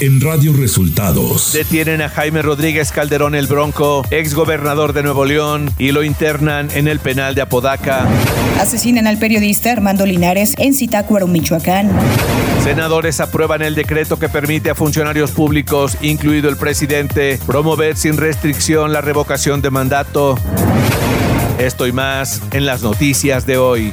en Radio Resultados. Detienen a Jaime Rodríguez Calderón el Bronco, ex gobernador de Nuevo León, y lo internan en el penal de Apodaca. Asesinan al periodista Armando Linares en Zitácuaro, Michoacán. Senadores aprueban el decreto que permite a funcionarios públicos, incluido el presidente, promover sin restricción la revocación de mandato. Esto y más en las noticias de hoy.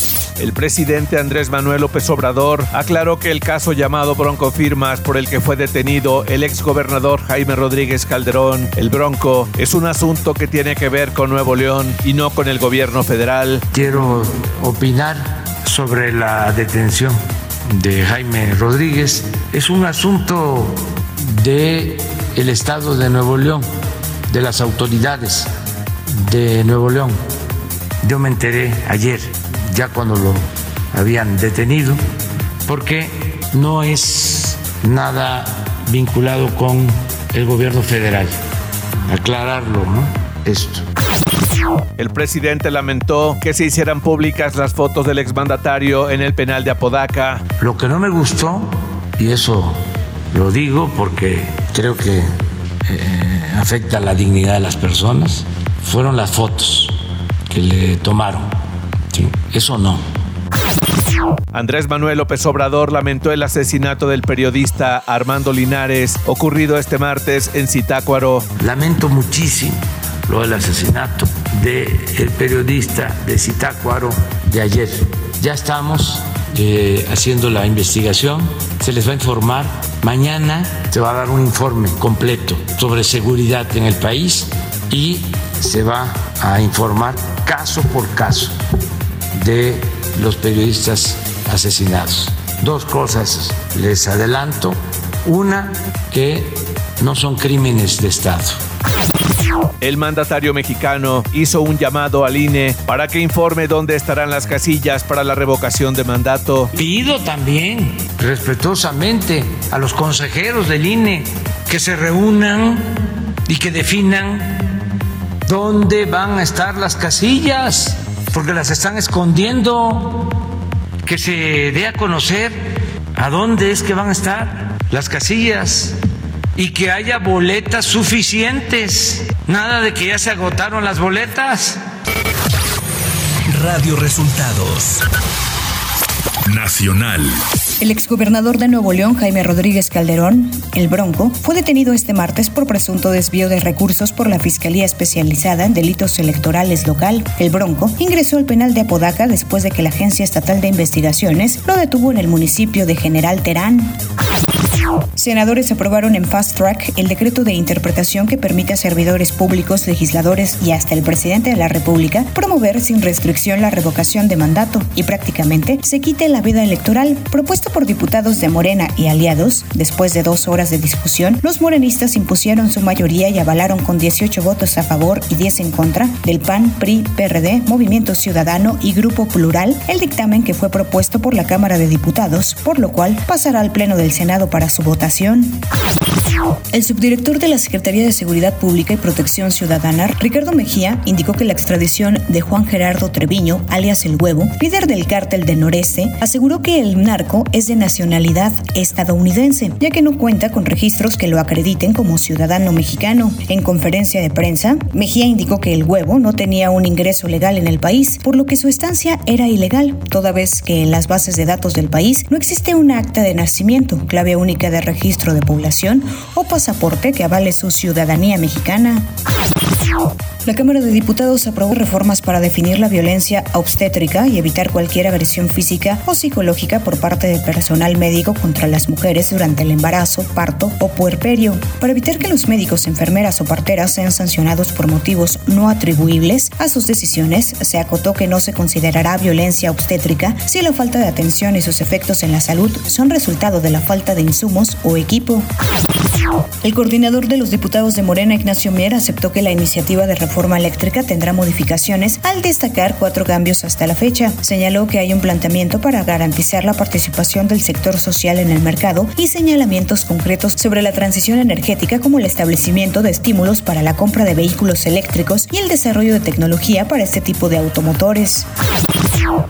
El presidente Andrés Manuel López Obrador aclaró que el caso llamado Bronco Firmas por el que fue detenido el exgobernador Jaime Rodríguez Calderón, el Bronco, es un asunto que tiene que ver con Nuevo León y no con el gobierno federal. Quiero opinar sobre la detención de Jaime Rodríguez. Es un asunto de el estado de Nuevo León, de las autoridades de Nuevo León. Yo me enteré ayer ya cuando lo habían detenido, porque no es nada vinculado con el gobierno federal. Aclararlo, ¿no? Esto. El presidente lamentó que se hicieran públicas las fotos del exmandatario en el penal de Apodaca. Lo que no me gustó, y eso lo digo porque creo que eh, afecta la dignidad de las personas, fueron las fotos que le tomaron eso no. Andrés Manuel López Obrador lamentó el asesinato del periodista Armando Linares ocurrido este martes en Zitácuaro. Lamento muchísimo lo del asesinato del periodista de Zitácuaro de ayer. Ya estamos eh, haciendo la investigación, se les va a informar. Mañana se va a dar un informe completo sobre seguridad en el país y se va a informar caso por caso de los periodistas asesinados. Dos cosas les adelanto. Una, que no son crímenes de Estado. El mandatario mexicano hizo un llamado al INE para que informe dónde estarán las casillas para la revocación de mandato. Pido también respetuosamente a los consejeros del INE que se reúnan y que definan dónde van a estar las casillas porque las están escondiendo, que se dé a conocer a dónde es que van a estar las casillas y que haya boletas suficientes. Nada de que ya se agotaron las boletas. Radio Resultados. Nacional. El exgobernador de Nuevo León, Jaime Rodríguez Calderón, el Bronco, fue detenido este martes por presunto desvío de recursos por la Fiscalía Especializada en Delitos Electorales Local. El Bronco ingresó al penal de Apodaca después de que la Agencia Estatal de Investigaciones lo detuvo en el municipio de General Terán. Senadores aprobaron en fast track el decreto de interpretación que permite a servidores públicos, legisladores y hasta el presidente de la República promover sin restricción la revocación de mandato y prácticamente se quite la vida electoral. Propuesto por diputados de Morena y aliados, después de dos horas de discusión, los morenistas impusieron su mayoría y avalaron con 18 votos a favor y 10 en contra del PAN, PRI, PRD, Movimiento Ciudadano y Grupo Plural el dictamen que fue propuesto por la Cámara de Diputados, por lo cual pasará al Pleno del Senado para su votación. El subdirector de la Secretaría de Seguridad Pública y Protección Ciudadana, Ricardo Mejía, indicó que la extradición de Juan Gerardo Treviño, alias El Huevo, líder del cártel del Noreste, aseguró que el narco es de nacionalidad estadounidense, ya que no cuenta con registros que lo acrediten como ciudadano mexicano. En conferencia de prensa, Mejía indicó que El Huevo no tenía un ingreso legal en el país, por lo que su estancia era ilegal, toda vez que en las bases de datos del país no existe un acta de nacimiento, clave única de registro de población o pasaporte que avale su ciudadanía mexicana. La Cámara de Diputados aprobó reformas para definir la violencia obstétrica y evitar cualquier agresión física o psicológica por parte del personal médico contra las mujeres durante el embarazo, parto o puerperio. Para evitar que los médicos, enfermeras o parteras sean sancionados por motivos no atribuibles a sus decisiones, se acotó que no se considerará violencia obstétrica si la falta de atención y sus efectos en la salud son resultado de la falta de insumos o equipo. El coordinador de los diputados de Morena, Ignacio Mier, aceptó que la iniciativa de reforma eléctrica tendrá modificaciones al destacar cuatro cambios hasta la fecha. Señaló que hay un planteamiento para garantizar la participación del sector social en el mercado y señalamientos concretos sobre la transición energética como el establecimiento de estímulos para la compra de vehículos eléctricos y el desarrollo de tecnología para este tipo de automotores.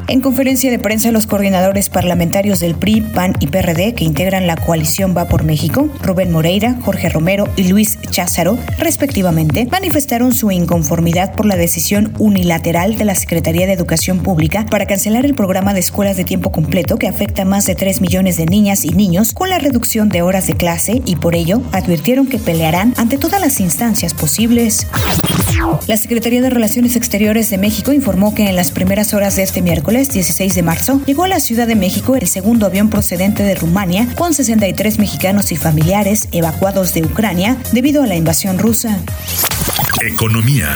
En conferencia de prensa, los coordinadores parlamentarios del PRI, PAN y PRD que integran la coalición Va por México, Rubén Moreira, Jorge Romero y Luis Cházaro, respectivamente, manifestaron su inconformidad por la decisión unilateral de la Secretaría de Educación Pública para cancelar el programa de escuelas de tiempo completo que afecta a más de 3 millones de niñas y niños con la reducción de horas de clase y por ello advirtieron que pelearán ante todas las instancias posibles. La Secretaría de Relaciones Exteriores de México informó que en las primeras horas de este miércoles 16 de marzo llegó a la Ciudad de México el segundo avión procedente de Rumania con 63 mexicanos y familiares evacuados de Ucrania debido a la invasión rusa. Economía.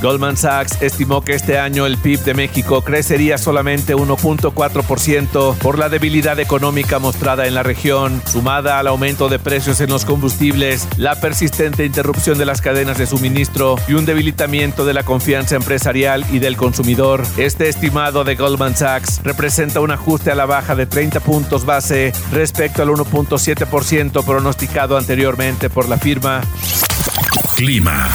Goldman Sachs estimó que este año el PIB de México crecería solamente 1.4% por la debilidad económica mostrada en la región, sumada al aumento de precios en los combustibles, la persistente interrupción de las cadenas de suministro y un debilitamiento de la confianza empresarial y del consumidor. Este estimado de Goldman Sachs representa un ajuste a la baja de 30 puntos base respecto al 1.7% pronosticado anteriormente por la firma. Clima.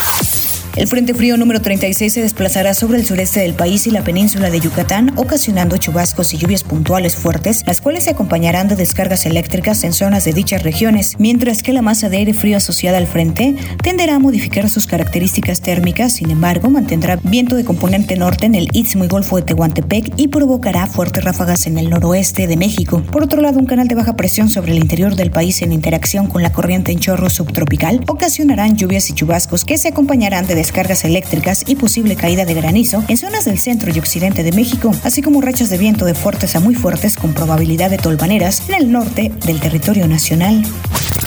El Frente Frío número 36 se desplazará sobre el sureste del país y la península de Yucatán, ocasionando chubascos y lluvias puntuales fuertes, las cuales se acompañarán de descargas eléctricas en zonas de dichas regiones, mientras que la masa de aire frío asociada al frente tenderá a modificar sus características térmicas, sin embargo, mantendrá viento de componente norte en el Istmo y Golfo de Tehuantepec y provocará fuertes ráfagas en el noroeste de México. Por otro lado, un canal de baja presión sobre el interior del país en interacción con la corriente en chorro subtropical ocasionarán lluvias y chubascos que se acompañarán de descargas eléctricas y posible caída de granizo en zonas del centro y occidente de México, así como rachas de viento de fuertes a muy fuertes con probabilidad de tolvaneras en el norte del territorio nacional.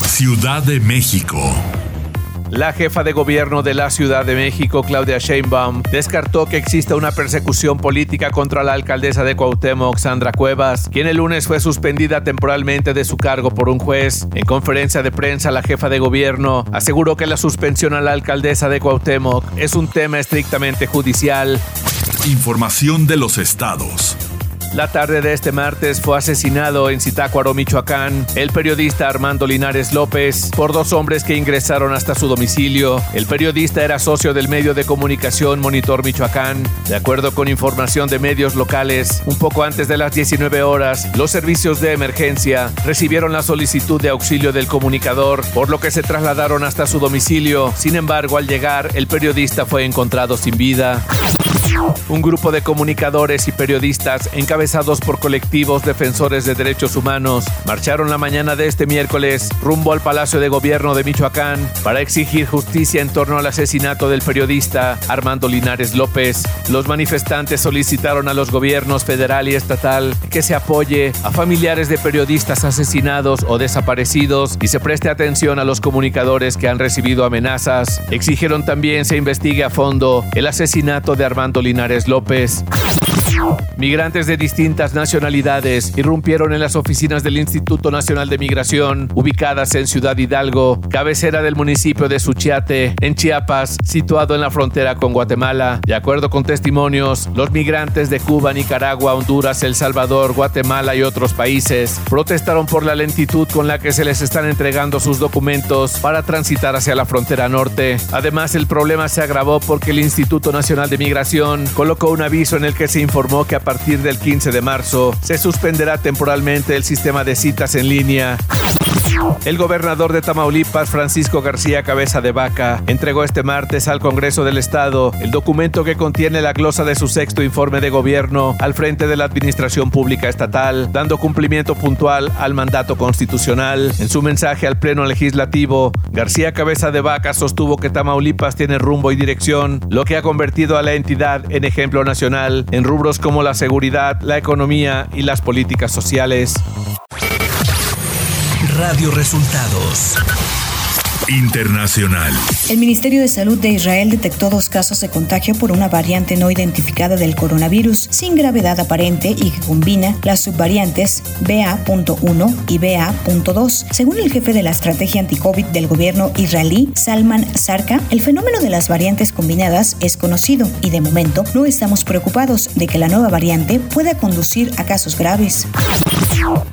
Ciudad de México. La jefa de gobierno de la Ciudad de México, Claudia Sheinbaum, descartó que exista una persecución política contra la alcaldesa de Cuauhtémoc, Sandra Cuevas, quien el lunes fue suspendida temporalmente de su cargo por un juez. En conferencia de prensa, la jefa de gobierno aseguró que la suspensión a la alcaldesa de Cuauhtémoc es un tema estrictamente judicial. Información de los estados. La tarde de este martes fue asesinado en Zitácuaro, Michoacán, el periodista Armando Linares López por dos hombres que ingresaron hasta su domicilio. El periodista era socio del medio de comunicación Monitor Michoacán. De acuerdo con información de medios locales, un poco antes de las 19 horas, los servicios de emergencia recibieron la solicitud de auxilio del comunicador, por lo que se trasladaron hasta su domicilio. Sin embargo, al llegar, el periodista fue encontrado sin vida. Un grupo de comunicadores y periodistas encabezados por colectivos defensores de derechos humanos marcharon la mañana de este miércoles rumbo al Palacio de Gobierno de Michoacán para exigir justicia en torno al asesinato del periodista Armando Linares López. Los manifestantes solicitaron a los gobiernos federal y estatal que se apoye a familiares de periodistas asesinados o desaparecidos y se preste atención a los comunicadores que han recibido amenazas. Exigieron también se investigue a fondo el asesinato de Armando Linares López. Migrantes de distintas nacionalidades irrumpieron en las oficinas del Instituto Nacional de Migración, ubicadas en Ciudad Hidalgo, cabecera del municipio de Suchiate, en Chiapas, situado en la frontera con Guatemala. De acuerdo con testimonios, los migrantes de Cuba, Nicaragua, Honduras, El Salvador, Guatemala y otros países protestaron por la lentitud con la que se les están entregando sus documentos para transitar hacia la frontera norte. Además, el problema se agravó porque el Instituto Nacional de Migración colocó un aviso en el que se informó que a partir del 15 de marzo se suspenderá temporalmente el sistema de citas en línea. El gobernador de Tamaulipas, Francisco García Cabeza de Vaca, entregó este martes al Congreso del Estado el documento que contiene la glosa de su sexto informe de gobierno al frente de la Administración Pública Estatal, dando cumplimiento puntual al mandato constitucional. En su mensaje al Pleno Legislativo, García Cabeza de Vaca sostuvo que Tamaulipas tiene rumbo y dirección, lo que ha convertido a la entidad en ejemplo nacional en rubros como la seguridad, la economía y las políticas sociales. Radio Resultados Internacional. El Ministerio de Salud de Israel detectó dos casos de contagio por una variante no identificada del coronavirus sin gravedad aparente y que combina las subvariantes BA.1 y BA.2. Según el jefe de la estrategia anti-COVID del gobierno israelí, Salman Sarka, el fenómeno de las variantes combinadas es conocido y de momento no estamos preocupados de que la nueva variante pueda conducir a casos graves.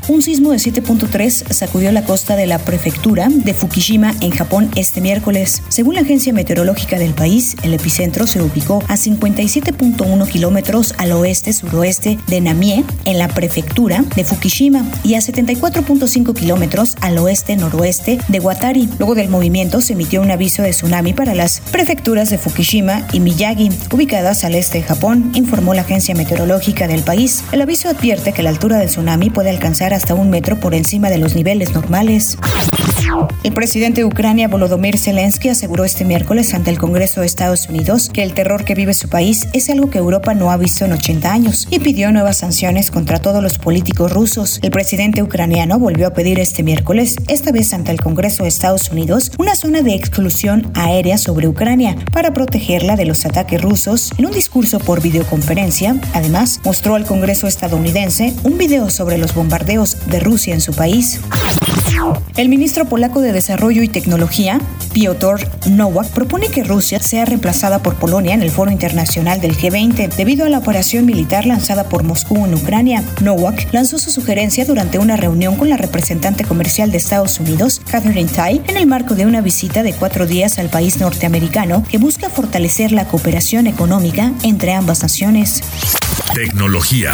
Un sismo de 7.3 sacudió la costa de la prefectura de Fukushima en Japón este miércoles. Según la agencia meteorológica del país, el epicentro se ubicó a 57.1 kilómetros al oeste-suroeste de Namie, en la prefectura de Fukushima, y a 74.5 kilómetros al oeste-noroeste de Watari. Luego del movimiento se emitió un aviso de tsunami para las prefecturas de Fukushima y Miyagi, ubicadas al este de Japón, informó la agencia meteorológica del país. El aviso advierte que la altura del tsunami puede alcanzar hasta un metro por encima de los niveles normales. El presidente de Ucrania, Volodymyr Zelensky, aseguró este miércoles ante el Congreso de Estados Unidos que el terror que vive su país es algo que Europa no ha visto en 80 años y pidió nuevas sanciones contra todos los políticos rusos. El presidente ucraniano volvió a pedir este miércoles, esta vez ante el Congreso de Estados Unidos, una zona de exclusión aérea sobre Ucrania para protegerla de los ataques rusos. En un discurso por videoconferencia, además, mostró al Congreso estadounidense un video sobre los bombardeos de Rusia en su país. El ministro polaco de Desarrollo y Tecnología, Piotr Nowak, propone que Rusia sea reemplazada por Polonia en el Foro Internacional del G20 debido a la operación militar lanzada por Moscú en Ucrania. Nowak lanzó su sugerencia durante una reunión con la representante comercial de Estados Unidos, Catherine Tai, en el marco de una visita de cuatro días al país norteamericano que busca fortalecer la cooperación económica entre ambas naciones. Tecnología.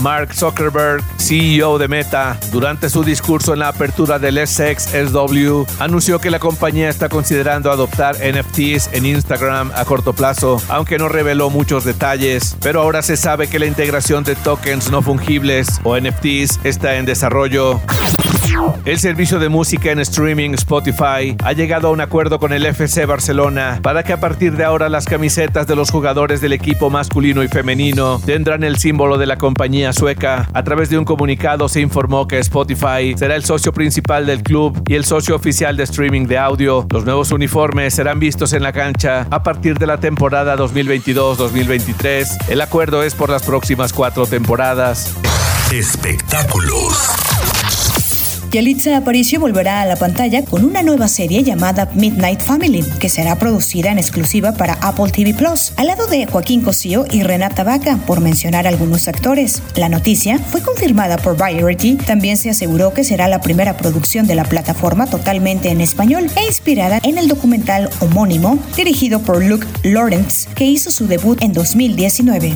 Mark Zuckerberg, CEO de Meta, durante su discurso en la apertura del Essex SW, anunció que la compañía está considerando adoptar NFTs en Instagram a corto plazo, aunque no reveló muchos detalles. Pero ahora se sabe que la integración de tokens no fungibles o NFTs está en desarrollo. El servicio de música en streaming Spotify ha llegado a un acuerdo con el FC Barcelona para que a partir de ahora las camisetas de los jugadores del equipo masculino y femenino tendrán el símbolo de la compañía sueca. A través de un comunicado se informó que Spotify será el socio principal del club y el socio oficial de streaming de audio. Los nuevos uniformes serán vistos en la cancha a partir de la temporada 2022-2023. El acuerdo es por las próximas cuatro temporadas. Espectáculos. Yalitza Aparicio volverá a la pantalla con una nueva serie llamada Midnight Family, que será producida en exclusiva para Apple TV Plus, al lado de Joaquín Cosío y Renata Vaca, por mencionar algunos actores. La noticia fue confirmada por Variety, también se aseguró que será la primera producción de la plataforma totalmente en español e inspirada en el documental homónimo dirigido por Luke Lawrence, que hizo su debut en 2019.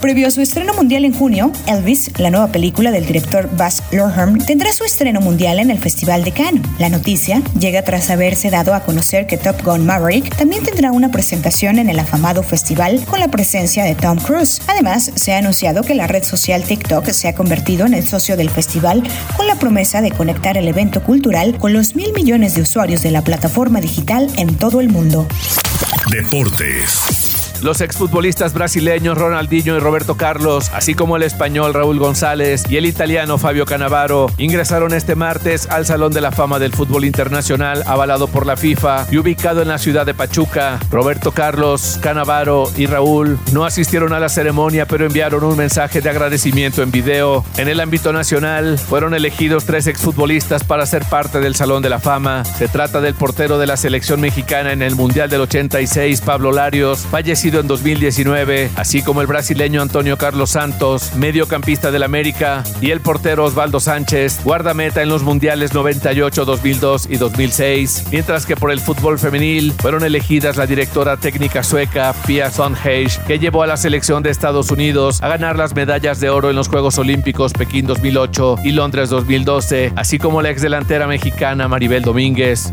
Previo a su estreno mundial en junio, Elvis, la nueva película del director Baz Luhrmann, tendrá su estreno mundial en el Festival de Cannes. La noticia llega tras haberse dado a conocer que Top Gun Maverick también tendrá una presentación en el afamado festival con la presencia de Tom Cruise. Además, se ha anunciado que la red social TikTok se ha convertido en el socio del festival con la promesa de conectar el evento cultural con los mil millones de usuarios de la plataforma digital en todo el mundo. Deportes. Los exfutbolistas brasileños Ronaldinho y Roberto Carlos, así como el español Raúl González y el italiano Fabio Canavaro, ingresaron este martes al Salón de la Fama del Fútbol Internacional avalado por la FIFA y ubicado en la ciudad de Pachuca. Roberto Carlos, Canavaro y Raúl no asistieron a la ceremonia pero enviaron un mensaje de agradecimiento en video. En el ámbito nacional fueron elegidos tres exfutbolistas para ser parte del Salón de la Fama. Se trata del portero de la selección mexicana en el Mundial del 86, Pablo Larios, fallecido en 2019, así como el brasileño Antonio Carlos Santos, mediocampista del América, y el portero Osvaldo Sánchez, guardameta en los mundiales 98, 2002 y 2006, mientras que por el fútbol femenil fueron elegidas la directora técnica sueca Pia Sondheim, que llevó a la selección de Estados Unidos a ganar las medallas de oro en los Juegos Olímpicos Pekín 2008 y Londres 2012, así como la exdelantera mexicana Maribel Domínguez.